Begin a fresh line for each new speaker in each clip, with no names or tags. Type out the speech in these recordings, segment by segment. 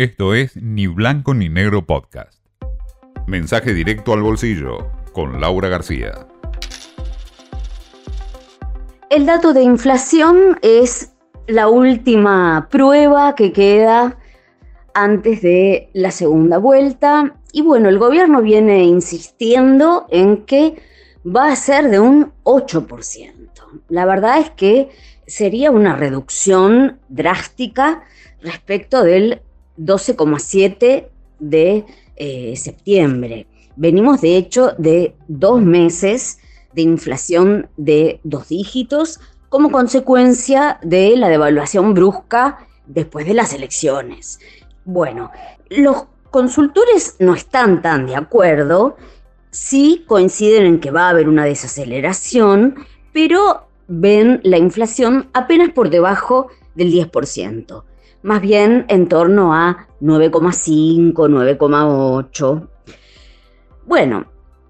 Esto es Ni Blanco ni Negro Podcast. Mensaje directo al bolsillo con Laura García.
El dato de inflación es la última prueba que queda antes de la segunda vuelta. Y bueno, el gobierno viene insistiendo en que va a ser de un 8%. La verdad es que sería una reducción drástica respecto del 12,7 de eh, septiembre. Venimos de hecho de dos meses de inflación de dos dígitos como consecuencia de la devaluación brusca después de las elecciones. Bueno, los consultores no están tan de acuerdo, sí coinciden en que va a haber una desaceleración, pero ven la inflación apenas por debajo del 10% más bien en torno a 9,5, 9,8. Bueno,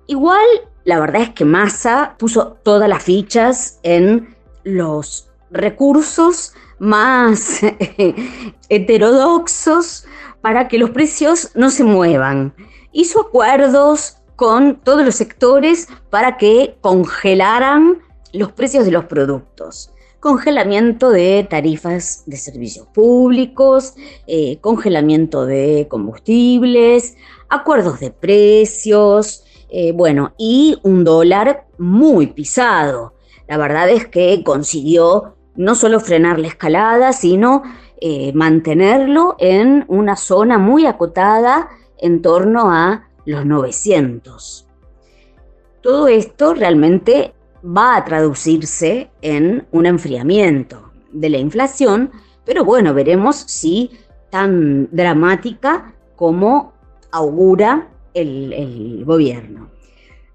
igual la verdad es que Massa puso todas las fichas en los recursos más heterodoxos para que los precios no se muevan. Hizo acuerdos con todos los sectores para que congelaran los precios de los productos congelamiento de tarifas de servicios públicos, eh, congelamiento de combustibles, acuerdos de precios, eh, bueno, y un dólar muy pisado. La verdad es que consiguió no solo frenar la escalada, sino eh, mantenerlo en una zona muy acotada en torno a los 900. Todo esto realmente va a traducirse en un enfriamiento de la inflación, pero bueno, veremos si tan dramática como augura el, gobierno.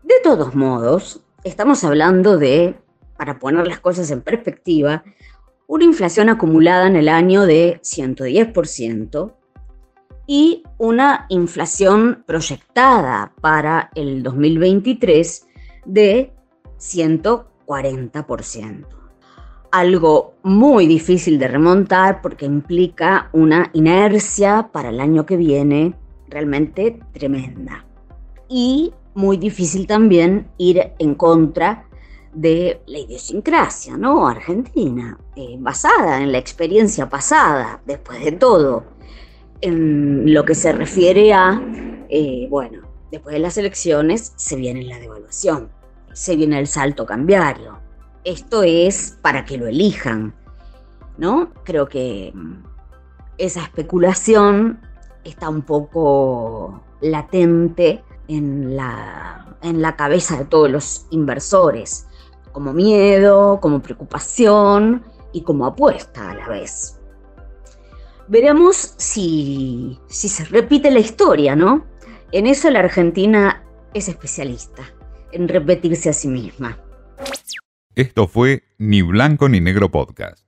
De todos modos, estamos hablando de, para poner las cosas en perspectiva, una inflación acumulada en el año de 110% y una inflación proyectada para el 2023 de 140%. Algo muy difícil de remontar porque implica una inercia para el año que viene realmente tremenda. Y muy difícil también ir en contra de la idiosincrasia, ¿no? Argentina, eh, basada en la experiencia pasada, después de todo, en lo que se refiere a, eh, bueno, después de las elecciones se viene la devaluación se viene el salto cambiario. Esto es para que lo elijan, ¿no? Creo que mm, esa especulación está un poco latente en la, en la cabeza de todos los inversores, como miedo, como preocupación y como apuesta a la vez. Veremos si, si se repite la historia, ¿no? En eso la Argentina es especialista en repetirse a sí misma.
Esto fue Ni Blanco ni Negro Podcast.